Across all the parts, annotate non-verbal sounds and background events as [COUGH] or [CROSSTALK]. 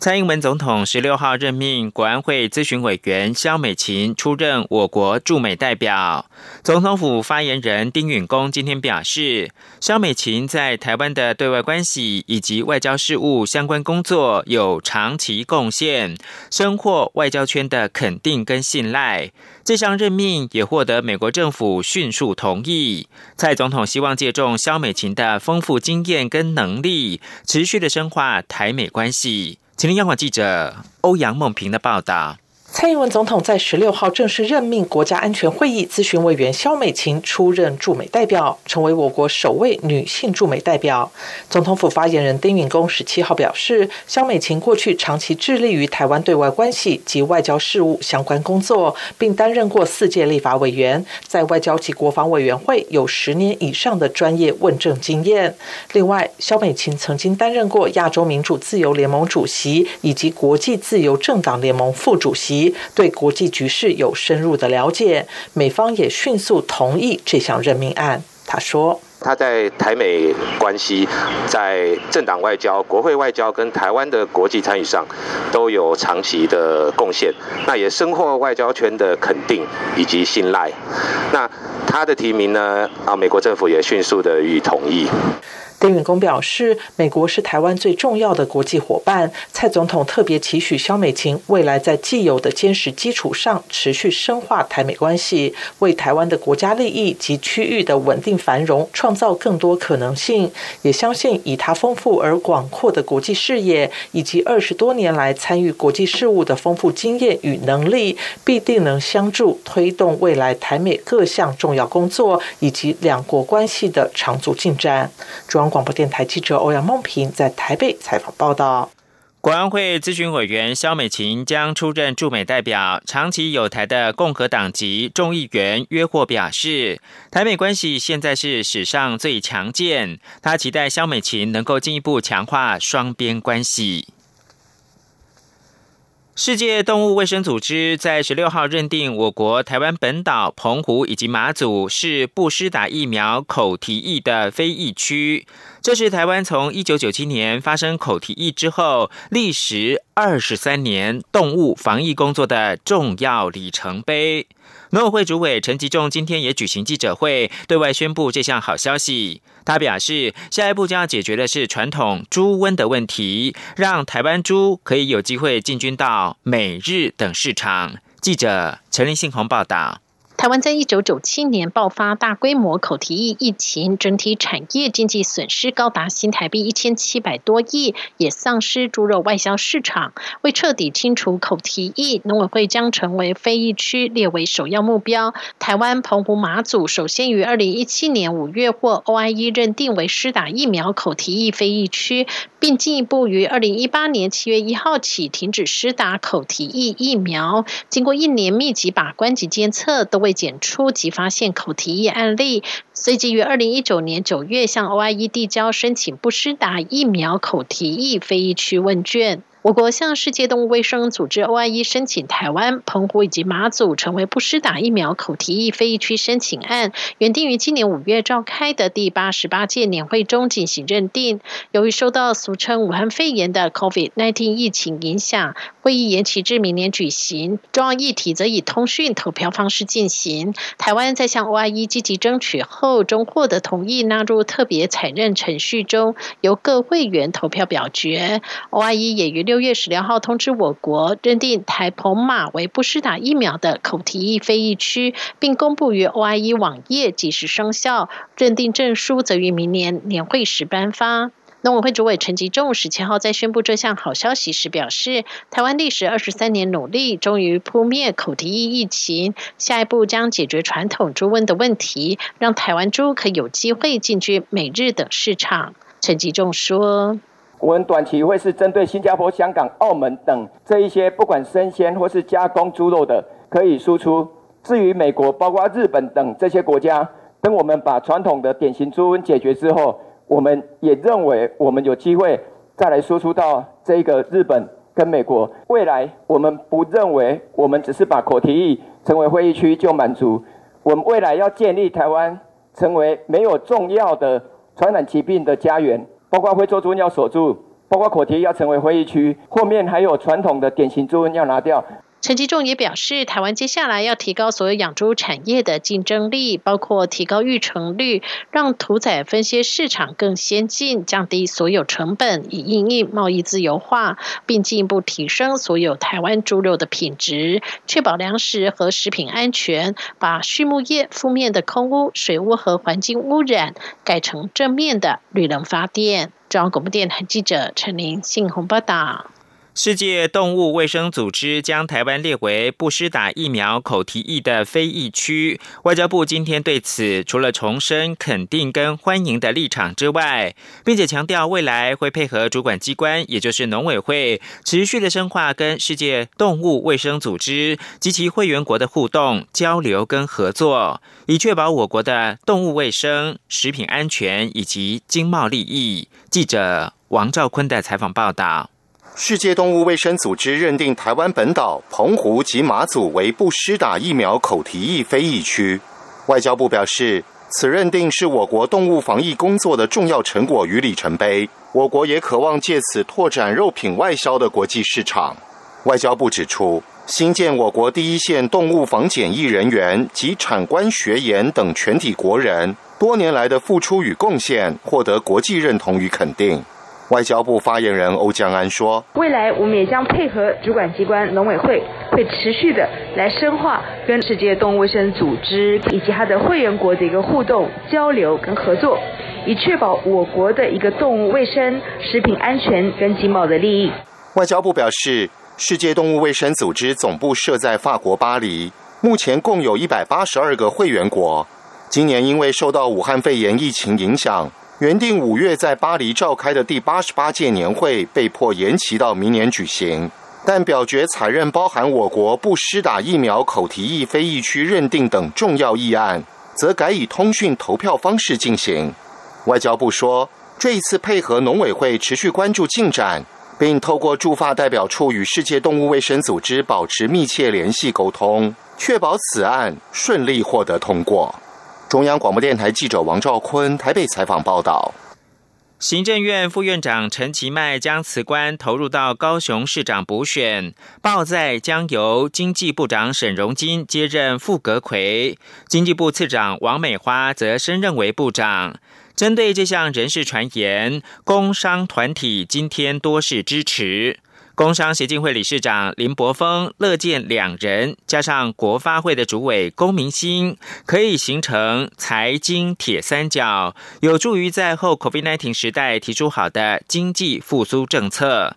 蔡英文总统十六号任命国安会咨询委员肖美琴出任我国驻美代表。总统府发言人丁允恭今天表示，肖美琴在台湾的对外关系以及外交事务相关工作有长期贡献，深获外交圈的肯定跟信赖。这项任命也获得美国政府迅速同意。蔡总统希望借重肖美琴的丰富经验跟能力，持续的深化台美关系。请听央广记者欧阳梦平的报道。蔡英文总统在十六号正式任命国家安全会议咨询委员肖美琴出任驻美代表，成为我国首位女性驻美代表。总统府发言人丁允恭十七号表示，肖美琴过去长期致力于台湾对外关系及外交事务相关工作，并担任过四届立法委员，在外交及国防委员会有十年以上的专业问政经验。另外，肖美琴曾经担任过亚洲民主自由联盟主席以及国际自由政党联盟副主席。对国际局势有深入的了解，美方也迅速同意这项任命案。他说：“他在台美关系、在政党外交、国会外交跟台湾的国际参与上，都有长期的贡献，那也深获外交圈的肯定以及信赖。那他的提名呢？啊，美国政府也迅速的予以同意。”丁允恭表示，美国是台湾最重要的国际伙伴。蔡总统特别期许肖美琴未来在既有的坚实基础上，持续深化台美关系，为台湾的国家利益及区域的稳定繁荣创造更多可能性。也相信，以他丰富而广阔的国际视野，以及二十多年来参与国际事务的丰富经验与能力，必定能相助推动未来台美各项重要工作以及两国关系的长足进展。中。广播电台记者欧阳梦平在台北采访报道。国安会咨询委员肖美琴将出任驻美代表。长期有台的共和党籍众议员约霍表示，台美关系现在是史上最强健。他期待肖美琴能够进一步强化双边关系。世界动物卫生组织在十六号认定我国台湾本岛、澎湖以及马祖是不施打疫苗口蹄疫的非疫区。这是台湾从一九九七年发生口蹄疫之后，历时二十三年动物防疫工作的重要里程碑。农委会主委陈吉仲今天也举行记者会，对外宣布这项好消息。他表示，下一步将要解决的是传统猪瘟的问题，让台湾猪可以有机会进军到美日等市场。记者陈林信宏报道。台湾在一九九七年爆发大规模口蹄疫疫情，整体产业经济损失高达新台币一千七百多亿，也丧失猪肉外销市场。为彻底清除口蹄疫，农委会将成为非疫区列为首要目标。台湾澎湖马祖首先于二零一七年五月获 OIE 认定为施打疫苗口蹄疫非疫区，并进一步于二零一八年七月一号起停止施打口蹄疫疫苗。经过一年密集把关及监测，都检出及发现口蹄疫案例，随即于二零一九年九月向 OIE 递交申请不施打疫苗口蹄疫非疫区问卷。我国向世界动物卫生组织 OIE 申请台湾、澎湖以及马祖成为不施打疫苗口蹄疫非疫区申请案，原定于今年五月召开的第八十八届年会中进行认定。由于受到俗称武汉肺炎的 COVID-19 疫情影响，会议延期至明年举行。重要议题则以通讯投票方式进行。台湾在向 OIE 积极争取后，终获得同意纳入特别采认程序中，由各会员投票表决。OIE 也于六月十六号通知我国，认定台澎马为不施打疫苗的口蹄疫非疫区，并公布于 OIE 网页即时生效。认定证书则于明年年会时颁发。农委会主委陈吉仲十七号在宣布这项好消息时表示，台湾历时二十三年努力，终于扑灭口蹄疫疫情，下一步将解决传统猪瘟的问题，让台湾猪可有机会进军美日等市场。陈吉仲说。我们短期会是针对新加坡、香港、澳门等这一些不管生鲜或是加工猪肉的可以输出。至于美国，包括日本等这些国家，等我们把传统的典型猪瘟解决之后，我们也认为我们有机会再来输出到这个日本跟美国。未来我们不认为我们只是把口蹄疫成为会议区就满足，我们未来要建立台湾成为没有重要的传染疾病的家园，包括非洲猪瘟要锁住，包括口蹄要成为会议区，后面还有传统的典型猪瘟要拿掉。陈吉仲也表示，台湾接下来要提高所有养猪产业的竞争力，包括提高育成率，让屠宰分析市场更先进，降低所有成本，以应应贸易自由化，并进一步提升所有台湾猪肉的品质，确保粮食和食品安全，把畜牧业负面的空污、水污和环境污染改成正面的绿能发电。中央广播电台记者陈琳信鸿报道。世界动物卫生组织将台湾列为不施打疫苗口蹄疫的非疫区。外交部今天对此除了重申肯定跟欢迎的立场之外，并且强调未来会配合主管机关，也就是农委会，持续的深化跟世界动物卫生组织及其会员国的互动交流跟合作，以确保我国的动物卫生、食品安全以及经贸利益。记者王兆坤的采访报道。世界动物卫生组织认定台湾本岛、澎湖及马祖为不施打疫苗口蹄疫非疫区。外交部表示，此认定是我国动物防疫工作的重要成果与里程碑。我国也渴望借此拓展肉品外销的国际市场。外交部指出，新建我国第一线动物防检疫人员及产官学研等全体国人多年来的付出与贡献，获得国际认同与肯定。外交部发言人欧江安说：“未来我们也将配合主管机关农委会，会持续的来深化跟世界动物卫生组织以及它的会员国的一个互动交流跟合作，以确保我国的一个动物卫生、食品安全跟经贸的利益。”外交部表示，世界动物卫生组织总部设在法国巴黎，目前共有一百八十二个会员国。今年因为受到武汉肺炎疫情影响。原定五月在巴黎召开的第八十八届年会被迫延期到明年举行，但表决采认包含我国不施打疫苗口蹄疫非疫区认定等重要议案，则改以通讯投票方式进行。外交部说，这一次配合农委会持续关注进展，并透过驻法代表处与世界动物卫生组织保持密切联系沟通，确保此案顺利获得通过。中央广播电台记者王兆坤台北采访报道：行政院副院长陈其迈将辞官，投入到高雄市长补选。报在将由经济部长沈荣金接任副阁魁，经济部次长王美花则升任为部长。针对这项人事传言，工商团体今天多是支持。工商协进会理事长林柏峰乐见两人加上国发会的主委龚明鑫，可以形成财经铁三角，有助于在后 COVID-19 时代提出好的经济复苏政策。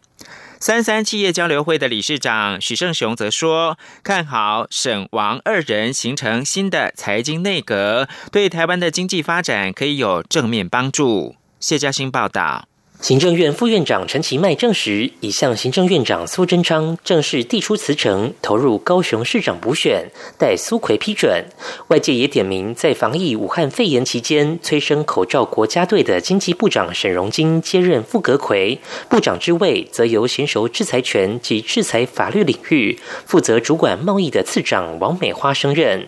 三三企业交流会的理事长许胜雄则说，看好沈王二人形成新的财经内阁，对台湾的经济发展可以有正面帮助。谢嘉欣报道。行政院副院长陈其迈证实，已向行政院长苏贞昌正式递出辞呈，投入高雄市长补选，待苏奎批准。外界也点名，在防疫武汉肺炎期间催生口罩国家队的经济部长沈荣金接任副阁魁，部长之位则由娴熟制裁权及制裁法律领域、负责主管贸易的次长王美花升任。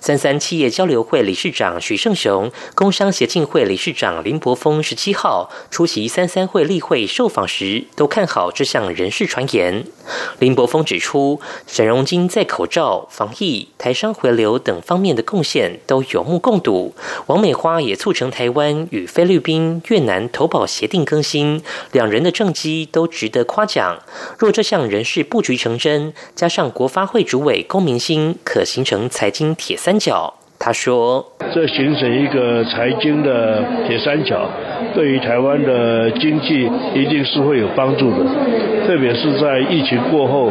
三三企业交流会理事长许胜雄、工商协进会理事长林柏峰十七号出席三三会例会受访时，都看好这项人事传言。林柏峰指出，沈荣金在口罩、防疫、台商回流等方面的贡献都有目共睹。王美花也促成台湾与菲律宾、越南投保协定更新，两人的政绩都值得夸奖。若这项人事布局成真，加上国发会主委龚明鑫，可形成财经。铁三角，他说：“这形成一个财经的铁三角，对于台湾的经济一定是会有帮助的。特别是在疫情过后，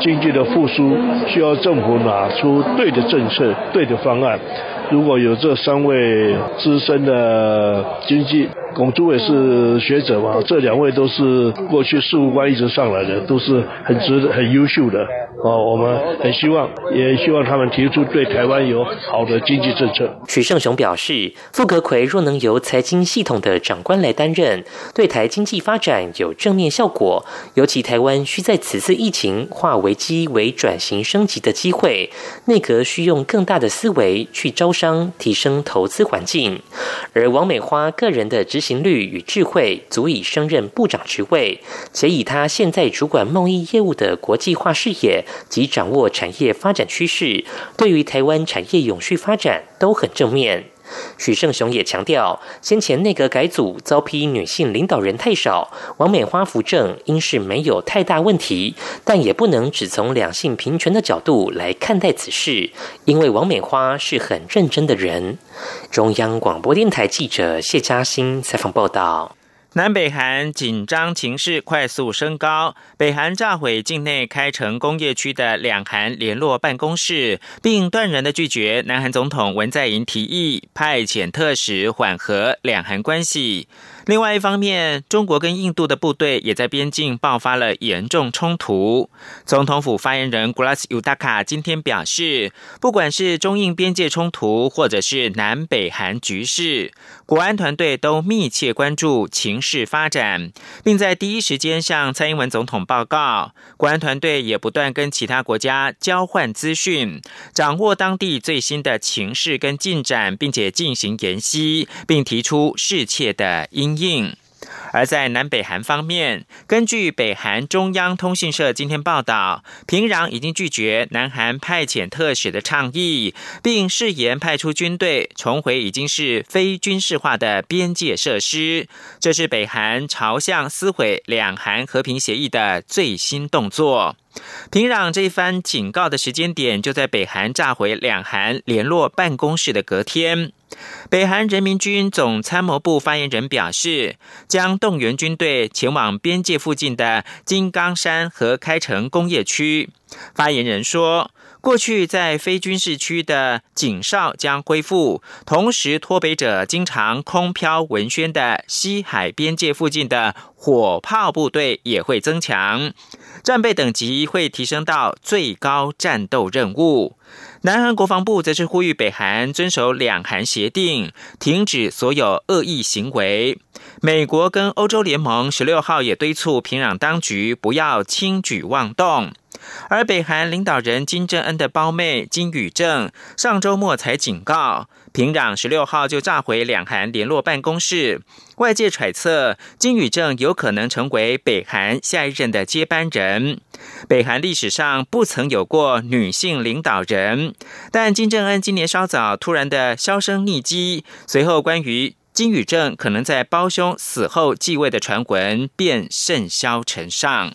经济的复苏需要政府拿出对的政策、对的方案。如果有这三位资深的经济龚朱伟是学者嘛，这两位都是过去事务官一直上来的，都是很值、很优秀的。哦，我们很希望，也希望他们提出对台湾有好的经济政策。许胜雄表示，傅格奎若能由财经系统的长官来担任，对台经济发展有正面效果。尤其台湾需在此次疫情化危机为转型升级的机会，内阁需用更大的思维去招商，提升投资环境。而王美花个人的执行率与智慧，足以升任部长职位，且以他现在主管贸易业务的国际化视野。及掌握产业发展趋势，对于台湾产业永续发展都很正面。许胜雄也强调，先前内阁改组遭批女性领导人太少，王美花扶正应是没有太大问题，但也不能只从两性平权的角度来看待此事，因为王美花是很认真的人。中央广播电台记者谢嘉欣采访报道。南北韩紧张情势快速升高，北韩炸毁境内开城工业区的两韩联络办公室，并断然的拒绝南韩总统文在寅提议派遣特使缓和两韩关系。另外一方面，中国跟印度的部队也在边境爆发了严重冲突。总统府发言人古拉斯尤达卡今天表示，不管是中印边界冲突，或者是南北韩局势，国安团队都密切关注情势发展，并在第一时间向蔡英文总统报告。国安团队也不断跟其他国家交换资讯，掌握当地最新的情势跟进展，并且进行研析，并提出适切的应应。而在南北韩方面，根据北韩中央通讯社今天报道，平壤已经拒绝南韩派遣特使的倡议，并誓言派出军队重回已经是非军事化的边界设施。这是北韩朝向撕毁两韩和平协议的最新动作。平壤这一番警告的时间点，就在北韩炸毁两韩联络办公室的隔天。北韩人民军总参谋部发言人表示，将动员军队前往边界附近的金刚山和开城工业区。发言人说，过去在非军事区的警哨将恢复，同时脱北者经常空飘文宣的西海边界附近的火炮部队也会增强，战备等级会提升到最高战斗任务。南韩国防部则是呼吁北韩遵守两韩协定，停止所有恶意行为。美国跟欧洲联盟十六号也敦促平壤当局不要轻举妄动。而北韩领导人金正恩的胞妹金宇正上周末才警告，平壤十六号就炸毁两韩联络办公室。外界揣测，金宇正有可能成为北韩下一任的接班人。北韩历史上不曾有过女性领导人，但金正恩今年稍早突然的销声匿迹，随后关于金宇正可能在胞兄死后继位的传闻便甚嚣尘上。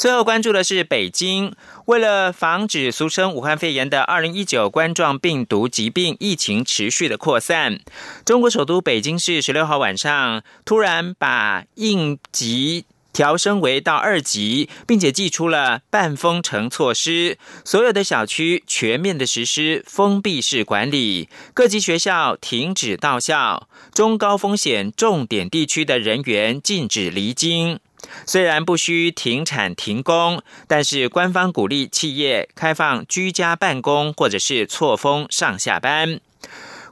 最后关注的是北京，为了防止俗称武汉肺炎的二零一九冠状病毒疾病疫情持续的扩散，中国首都北京市十六号晚上突然把应急调升为到二级，并且寄出了半封城措施，所有的小区全面的实施封闭式管理，各级学校停止到校，中高风险重点地区的人员禁止离京。虽然不需停产停工，但是官方鼓励企业开放居家办公或者是错峰上下班。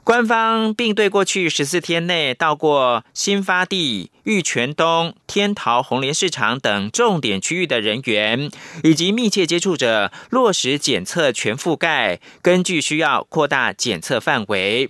官方并对过去十四天内到过新发地、玉泉东、天桃红莲市场等重点区域的人员，以及密切接触者落实检测全覆盖，根据需要扩大检测范围。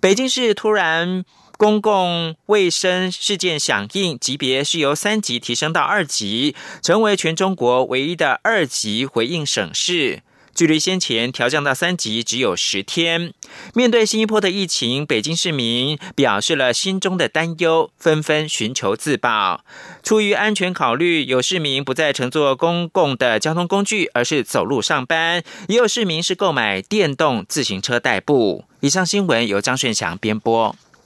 北京市突然。公共卫生事件响应级别是由三级提升到二级，成为全中国唯一的二级回应省市。距离先前调降到三级只有十天。面对新一波的疫情，北京市民表示了心中的担忧，纷纷寻求自保。出于安全考虑，有市民不再乘坐公共的交通工具，而是走路上班；也有市民是购买电动自行车代步。以上新闻由张顺祥编播。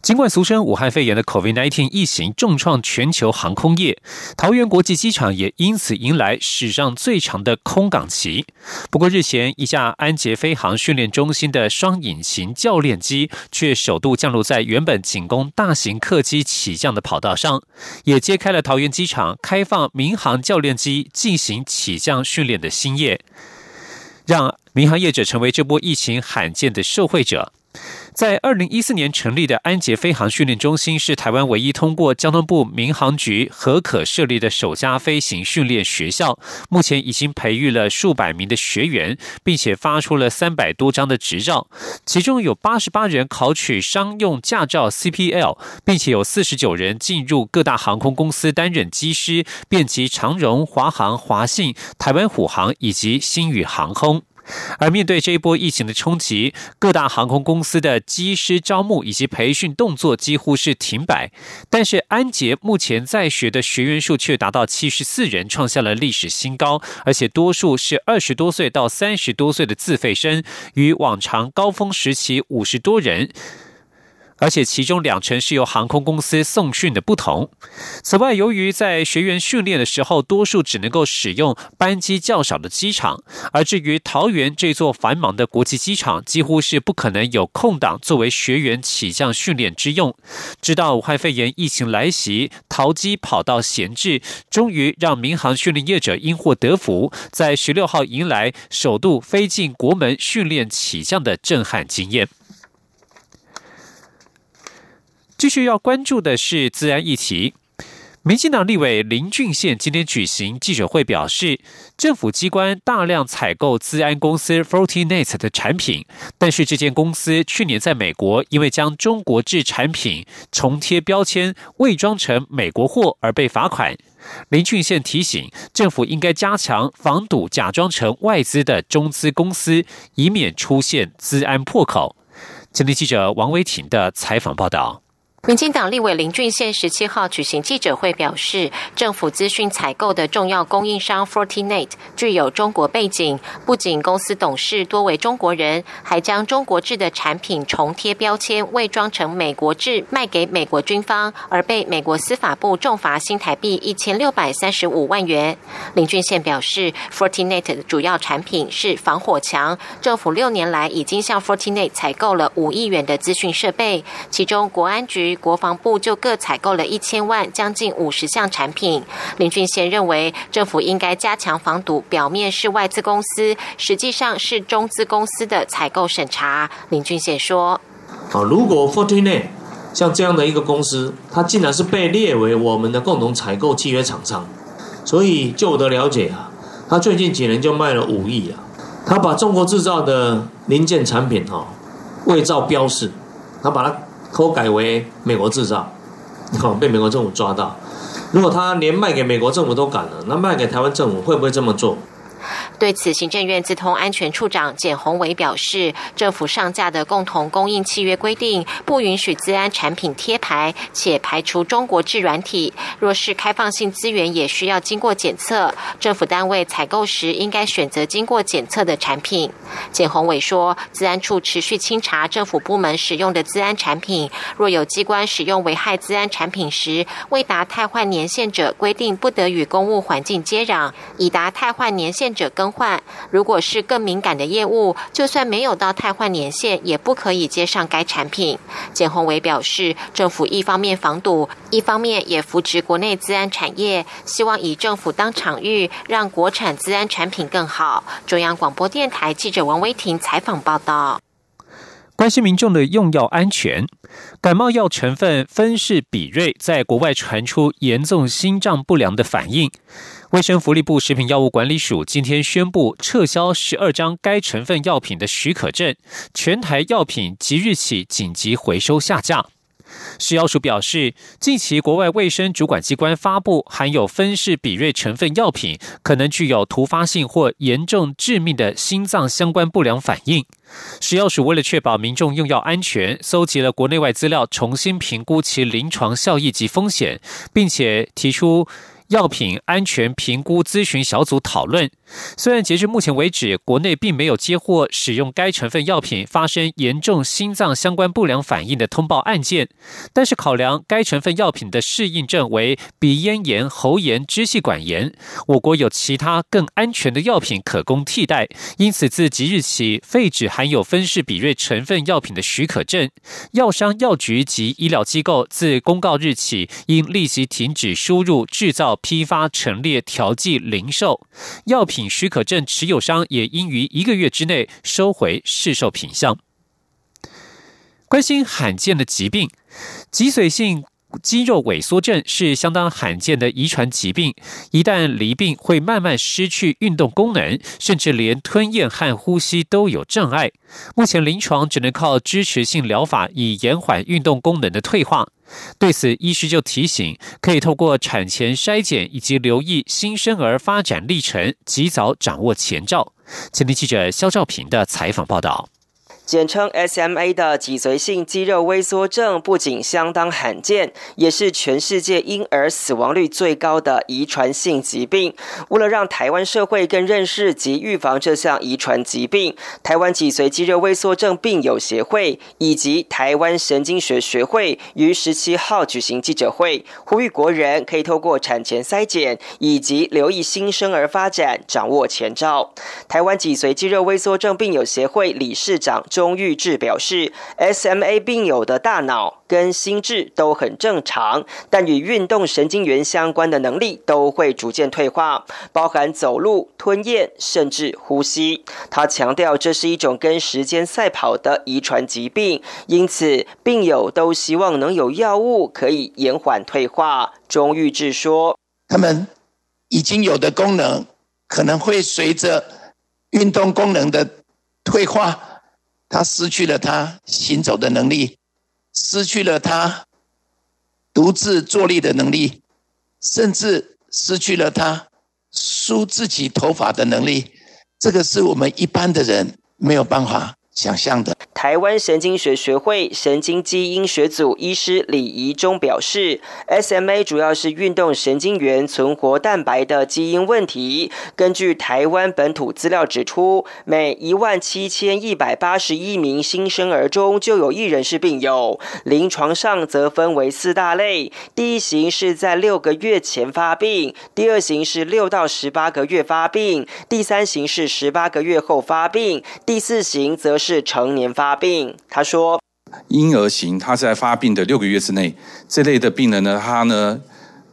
尽管俗称武汉肺炎的 COVID-19 疫情重创全球航空业，桃园国际机场也因此迎来史上最长的空港期。不过，日前一架安捷飞航训练中心的双引擎教练机却首度降落在原本仅供大型客机起降的跑道上，也揭开了桃园机场开放民航教练机进行起降训练的新页，让民航业者成为这波疫情罕见的受惠者。在二零一四年成立的安捷飞航训练中心，是台湾唯一通过交通部民航局核可设立的首家飞行训练学校。目前已经培育了数百名的学员，并且发出了三百多张的执照，其中有八十八人考取商用驾照 CPL，并且有四十九人进入各大航空公司担任机师，遍及长荣、华航、华信、台湾虎航以及新宇航空。而面对这一波疫情的冲击，各大航空公司的机师招募以及培训动作几乎是停摆。但是安捷目前在学的学员数却达到七十四人，创下了历史新高，而且多数是二十多岁到三十多岁的自费生，与往常高峰时期五十多人。而且其中两成是由航空公司送训的不同。此外，由于在学员训练的时候，多数只能够使用班机较少的机场，而至于桃园这座繁忙的国际机场，几乎是不可能有空档作为学员起降训练之用。直到武汉肺炎疫情来袭，桃机跑道闲置，终于让民航训练业者因祸得福，在十六号迎来首度飞进国门训练起降的震撼经验。继续要关注的是自然议题。民进党立委林俊宪今天举行记者会，表示政府机关大量采购资安公司 Fortinet 的产品，但是这间公司去年在美国因为将中国制产品重贴标签、伪装成美国货而被罚款。林俊宪提醒政府应该加强防堵假装成外资的中资公司，以免出现资安破口。今天记者王维婷的采访报道。民进党立委林俊宪十七号举行记者会，表示政府资讯采购的重要供应商 Fortinet 具有中国背景，不仅公司董事多为中国人，还将中国制的产品重贴标签，伪装成美国制卖给美国军方，而被美国司法部重罚新台币一千六百三十五万元。林俊宪表示，Fortinet 的主要产品是防火墙，政府六年来已经向 Fortinet 采购了五亿元的资讯设备，其中国安局。国防部就各采购了一千万，将近五十项产品。林俊贤认为，政府应该加强防堵，表面是外资公司，实际上是中资公司的采购审查。林俊贤说：“啊，如果 Fortinet 像这样的一个公司，它竟然是被列为我们的共同采购契约厂商，所以就我的了解啊，他最近几年就卖了五亿啊，他把中国制造的零件产品哈伪造标示，他把它。”偷改为美国制造，好 [LAUGHS] 被美国政府抓到。如果他连卖给美国政府都敢了，那卖给台湾政府会不会这么做？对此，行政院资通安全处长简宏伟表示，政府上架的共同供应契约规定，不允许资安产品贴牌，且排除中国制软体。若是开放性资源，也需要经过检测。政府单位采购时，应该选择经过检测的产品。简宏伟说，资安处持续清查政府部门使用的资安产品，若有机关使用危害资安产品时，未达汰换年限者，规定不得与公务环境接壤；已达汰换年限者，更换。如果是更敏感的业务，就算没有到汰换年限，也不可以接上该产品。简宏伟表示，政府一方面防堵，一方面也扶持国内资安产业，希望以政府当场域，让国产资安产品更好。中央广播电台记者王威婷采访报道。关心民众的用药安全，感冒药成分芬士比瑞在国外传出严重心脏不良的反应。卫生福利部食品药物管理署今天宣布撤销十二张该成分药品的许可证，全台药品即日起紧急回收下架。食药署表示，近期国外卫生主管机关发布含有芬士比瑞成分药品，可能具有突发性或严重致命的心脏相关不良反应。食药署为了确保民众用药安全，搜集了国内外资料，重新评估其临床效益及风险，并且提出。药品安全评估咨询小组讨论，虽然截至目前为止，国内并没有接获使用该成分药品发生严重心脏相关不良反应的通报案件，但是考量该成分药品的适应症为鼻咽炎、喉炎、支气管炎，我国有其他更安全的药品可供替代，因此自即日起废止含有芬士比瑞成分药品的许可证，药商、药局及医疗机构自公告日起应立即停止输入、制造。批发、陈列、调剂、零售药品品许可证持有商也应于一个月之内收回市售品项。关心罕见的疾病，脊髓性肌肉萎缩症是相当罕见的遗传疾病，一旦罹病会慢慢失去运动功能，甚至连吞咽和呼吸都有障碍。目前临床只能靠支持性疗法以延缓运动功能的退化。对此，医师就提醒，可以透过产前筛检以及留意新生儿发展历程，及早掌握前兆。前天记者肖兆平的采访报道。简称 SMA 的脊髓性肌肉萎缩症不仅相当罕见，也是全世界婴儿死亡率最高的遗传性疾病。为了让台湾社会更认识及预防这项遗传疾病，台湾脊髓肌肉萎缩症病友协会以及台湾神经学学会于十七号举行记者会，呼吁国人可以透过产前筛检以及留意新生儿发展，掌握前兆。台湾脊髓肌肉萎缩症病友协会理事长。钟玉志表示，SMA 病友的大脑跟心智都很正常，但与运动神经元相关的能力都会逐渐退化，包含走路、吞咽，甚至呼吸。他强调，这是一种跟时间赛跑的遗传疾病，因此病友都希望能有药物可以延缓退化。钟玉志说：“他们已经有的功能，可能会随着运动功能的退化。”他失去了他行走的能力，失去了他独自坐立的能力，甚至失去了他梳自己头发的能力。这个是我们一般的人没有办法。想象的。台湾神经学学会神经基因学组医师李怡中表示，SMA 主要是运动神经元存活蛋白的基因问题。根据台湾本土资料指出，每一万七千一百八十一名新生儿中就有一人是病友。临床上则分为四大类：第一型是在六个月前发病，第二型是六到十八个月发病，第三型是十八个月后发病，第四型则是。是成年发病，他说，婴儿型，他在发病的六个月之内，这类的病人呢，他呢，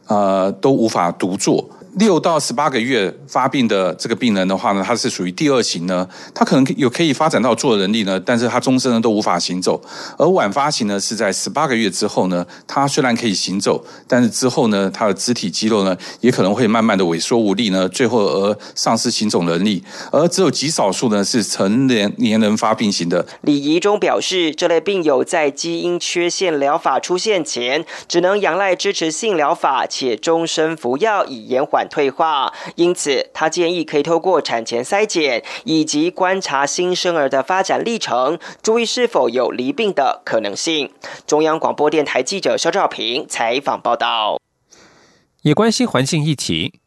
呃，都无法独坐。六到十八个月发病的这个病人的话呢，他是属于第二型呢，他可能有可以发展到坐人力呢，但是他终身呢都无法行走。而晚发型呢是在十八个月之后呢，他虽然可以行走，但是之后呢，他的肢体肌肉呢也可能会慢慢的萎缩无力呢，最后而丧失行走能力。而只有极少数呢是成年年人发病型的。李仪中表示，这类病友在基因缺陷疗法出现前，只能仰赖支持性疗法，且终身服药以延缓。退化，因此他建议可以透过产前筛检以及观察新生儿的发展历程，注意是否有离病的可能性。中央广播电台记者肖兆平采访报道。也关心环境议题。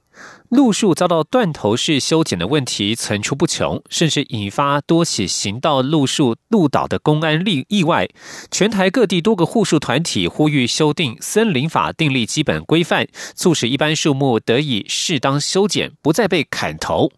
路树遭到断头式修剪的问题层出不穷，甚至引发多起行道路树路倒的公安例意外。全台各地多个护树团体呼吁修订森林法，订立基本规范，促使一般树木得以适当修剪，不再被砍头。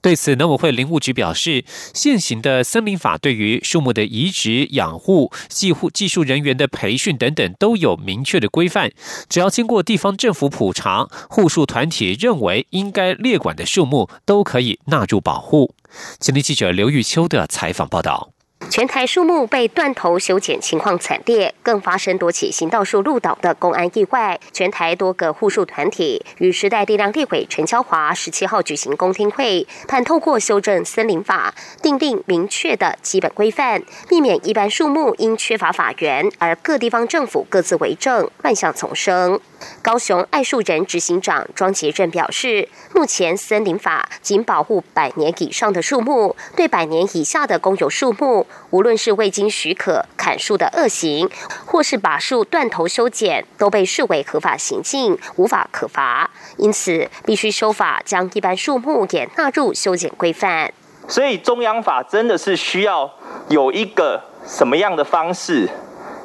对此，农委会林务局表示，现行的森林法对于树木的移植、养护、技护技术人员的培训等等都有明确的规范。只要经过地方政府普查，护树团体认为应该列管的树木，都可以纳入保护。今天记者刘玉秋的采访报道。全台树木被断头修剪情况惨烈，更发生多起行道树路倒的公安意外。全台多个护树团体与时代力量立委陈超华十七号举行公听会，盼透过修正森林法，订定明确的基本规范，避免一般树木因缺乏法源而各地方政府各自为政，乱象丛生。高雄爱树人执行长庄杰正表示，目前森林法仅保护百年以上的树木，对百年以下的公有树木，无论是未经许可砍树的恶行，或是把树断头修剪，都被视为合法行径，无法可罚。因此，必须修法，将一般树木也纳入修剪规范。所以，中央法真的是需要有一个什么样的方式，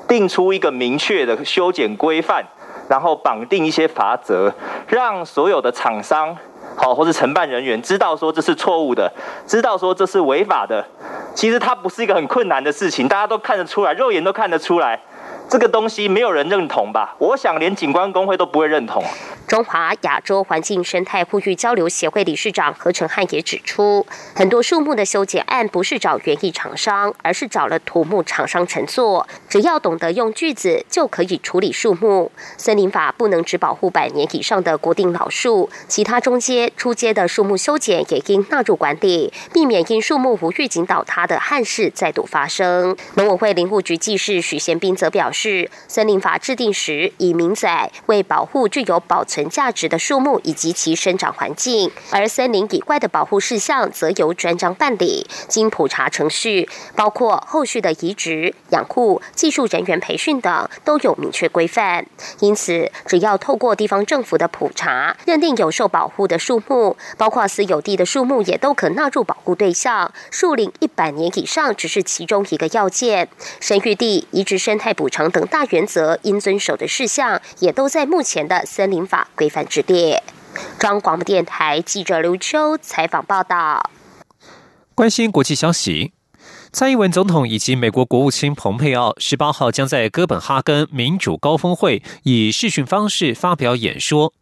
定出一个明确的修剪规范。然后绑定一些法则，让所有的厂商，好或者承办人员知道说这是错误的，知道说这是违法的。其实它不是一个很困难的事情，大家都看得出来，肉眼都看得出来。这个东西没有人认同吧？我想连景观工会都不会认同。中华亚洲环境生态呼吁交流协会理事长何成汉也指出，很多树木的修剪案不是找园艺厂商，而是找了土木厂商乘坐。只要懂得用锯子，就可以处理树木。森林法不能只保护百年以上的国定老树，其他中阶、初阶的树木修剪也应纳入管理，避免因树木无预警倒塌的憾事再度发生。农委会林务局技师许贤斌则表示，是森林法制定时以明载为保护具有保存。价值的树木以及其生长环境，而森林以外的保护事项则由专章办理，经普查程序，包括后续的移植、养护、技术人员培训等，都有明确规范。因此，只要透过地方政府的普查，认定有受保护的树木，包括私有地的树木，也都可纳入保护对象。树龄一百年以上只是其中一个要件，生育地、移植生态补偿等大原则应遵守的事项，也都在目前的森林法。规范之列。中央广播电台记者刘秋采访报道。关心国际消息，蔡英文总统以及美国国务卿蓬佩奥十八号将在哥本哈根民主高峰会以视讯方式发表演说。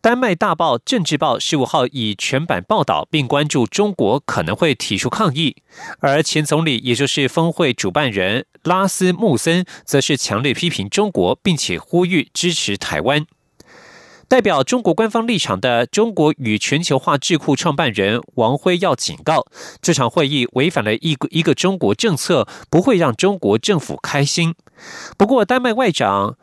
丹麦大报《政治报》十五号以全版报道，并关注中国可能会提出抗议。而前总理，也就是峰会主办人拉斯穆森，则是强烈批评中国，并且呼吁支持台湾。代表中国官方立场的中国与全球化智库创办人王辉要警告，这场会议违反了一个一个中国政策，不会让中国政府开心。不过，丹麦外长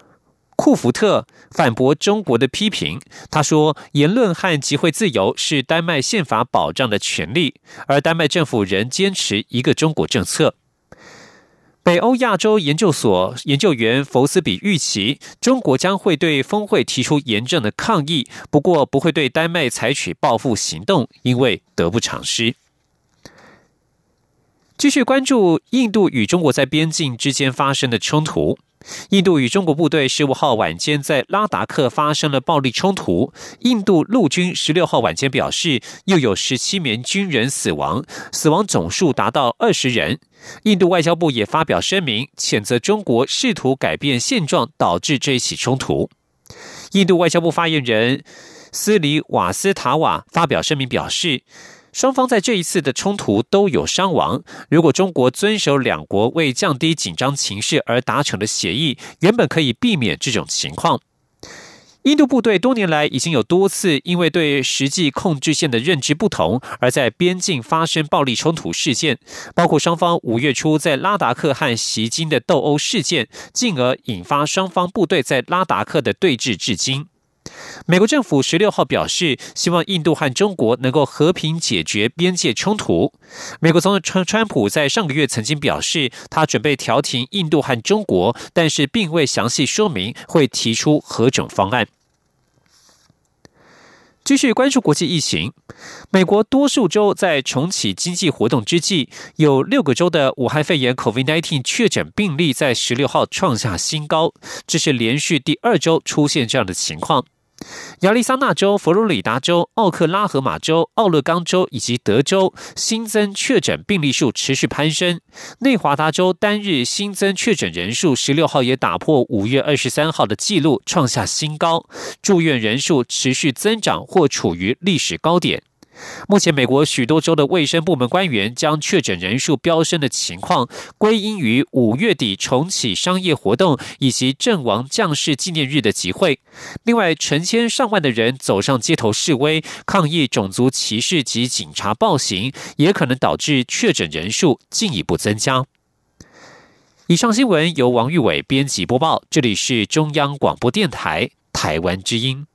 库福特反驳中国的批评，他说：“言论和集会自由是丹麦宪法保障的权利，而丹麦政府仍坚持一个中国政策。”北欧亚洲研究所研究员弗斯比预期，中国将会对峰会提出严正的抗议，不过不会对丹麦采取报复行动，因为得不偿失。继续关注印度与中国在边境之间发生的冲突。印度与中国部队十五号晚间在拉达克发生了暴力冲突。印度陆军十六号晚间表示，又有十七名军人死亡，死亡总数达到二十人。印度外交部也发表声明，谴责中国试图改变现状，导致这一起冲突。印度外交部发言人斯里瓦斯塔瓦发表声明表示。双方在这一次的冲突都有伤亡。如果中国遵守两国为降低紧张情势而达成的协议，原本可以避免这种情况。印度部队多年来已经有多次因为对实际控制线的认知不同，而在边境发生暴力冲突事件，包括双方五月初在拉达克和袭金的斗殴事件，进而引发双方部队在拉达克的对峙至今。美国政府十六号表示，希望印度和中国能够和平解决边界冲突。美国总统川川普在上个月曾经表示，他准备调停印度和中国，但是并未详细说明会提出何种方案。继续关注国际疫情，美国多数州在重启经济活动之际，有六个州的武汉肺炎 （COVID-19） 确诊病例在十六号创下新高，这是连续第二周出现这样的情况。亚利桑那州、佛罗里达州、奥克拉荷马州、奥勒冈州以及德州新增确诊病例数持续攀升。内华达州单日新增确诊人数十六号也打破五月二十三号的纪录，创下新高。住院人数持续增长或处于历史高点。目前，美国许多州的卫生部门官员将确诊人数飙升的情况归因于五月底重启商业活动以及阵亡将士纪念日的集会。另外，成千上万的人走上街头示威，抗议种族歧视及警察暴行，也可能导致确诊人数进一步增加。以上新闻由王玉伟编辑播报，这里是中央广播电台台湾之音。